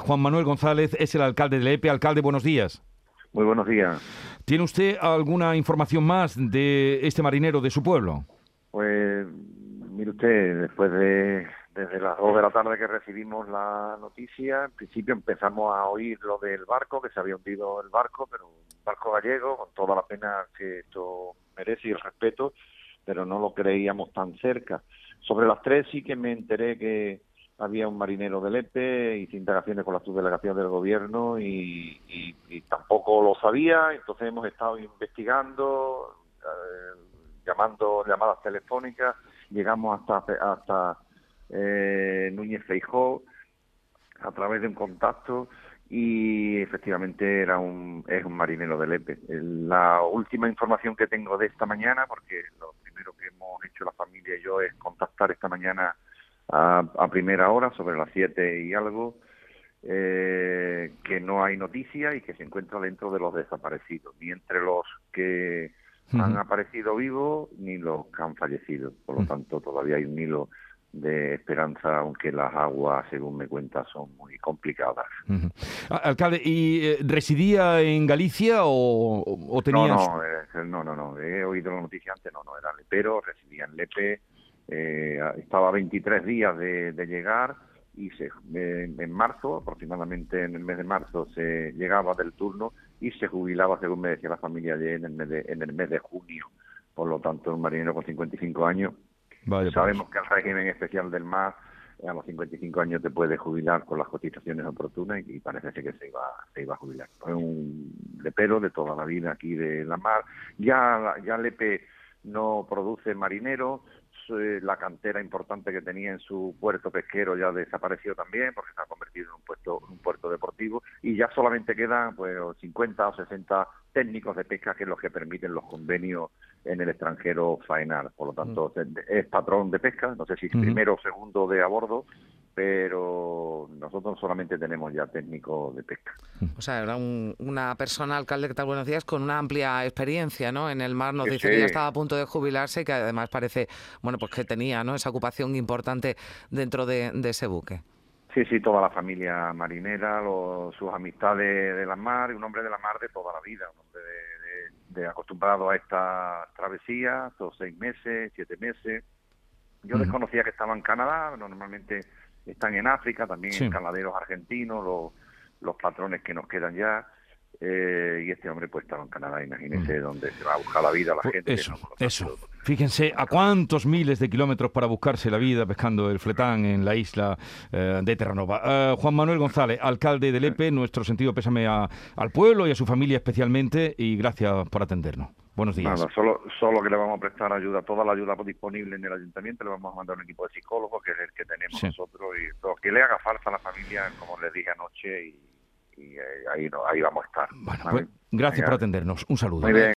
Juan Manuel González es el alcalde de Lepe. Alcalde, buenos días. Muy buenos días. ¿Tiene usted alguna información más de este marinero de su pueblo? Pues, mire usted, después de desde las dos de la tarde que recibimos la noticia, en principio empezamos a oír lo del barco, que se había hundido el barco, pero un barco gallego, con toda la pena que esto merece y el respeto, pero no lo creíamos tan cerca. Sobre las tres sí que me enteré que había un marinero del EPE, hice indagaciones con la subdelegación del gobierno y, tampoco lo sabía, entonces hemos estado investigando, eh, llamando llamadas telefónicas, llegamos hasta hasta eh, Núñez Feijó a través de un contacto y efectivamente era un es un marinero del EPE. La última información que tengo de esta mañana, porque lo primero que hemos hecho la familia y yo es contactar esta mañana a, primera hora, sobre las siete y algo, eh, que no hay noticia y que se encuentra dentro de los desaparecidos, ni entre los que han aparecido vivos ni los que han fallecido. Por lo tanto, todavía hay un hilo de esperanza, aunque las aguas, según me cuenta, son muy complicadas. Alcalde, ¿y eh, residía en Galicia o, tenía...? No, eh, no, no, no, he oído la noticia antes, no, no, era lepero, residía en Lepe, eh, estaba 23 días de, llegar y se, en marzo, aproximadamente en el mes de marzo, se llegaba del turno y se jubilaba, según me decía la familia, en el mes de, en el mes de junio. Por lo tanto, un marinero con 55 años. Pues. Sabemos que el régimen especial del mar a los 55 años te puede jubilar con las cotizaciones oportunas y, parece que se iba, se iba a jubilar. Es un lepero de toda la vida aquí de la mar. Ya, ya Lepe no produce marinero, la cantera importante que tenía en su puerto pesquero ya desapareció también porque se ha convertido en un puerto, un puerto deportivo y ya solamente quedan pues 50 o 60 técnicos de pesca que es los que permiten los convenios en el extranjero faenar. Por lo tanto, mm. es patrón de pesca, no sé si es primero o segundo de a bordo, pero nosotros solamente tenemos ya técnico de pesca. O sea, era una persona, alcalde, que tal buenos días, con una amplia experiencia ¿no? en el mar. Nos dice que ya estaba a punto de jubilarse y que además parece, bueno, pues que tenía ¿no? esa ocupación importante dentro de, ese buque. Sí, sí, toda la familia marinera, sus amistades de la mar, un hombre de la mar de toda la vida, un hombre de, acostumbrado a esta travesía, todos seis meses, siete meses. Yo desconocía que estaba en Canadá, normalmente están en África, también en caladeros argentinos, los, los patrones que nos quedan ya. Eh, y este hombre pues estaba en Canadá, imagínese mm. dónde se va a buscar la vida la pues gente. Eso, eso. Fíjense a cuántos miles de kilómetros para buscarse la vida pescando el fletán en la isla eh, de Terranova. Eh, Juan Manuel González, alcalde de Lepe, nuestro sentido pésame al pueblo y a su familia especialmente y gracias por atendernos. Buenos días. Nada, solo, solo que le vamos a prestar ayuda, toda la ayuda disponible en el ayuntamiento, le vamos a mandar un equipo de psicólogos, que es el que tenemos nosotros, y lo que le haga falta a la familia, como les dije anoche, y, eh, ahí, ahí vamos a estar. Bueno, pues, gracias por atendernos. Un saludo. Muy bien.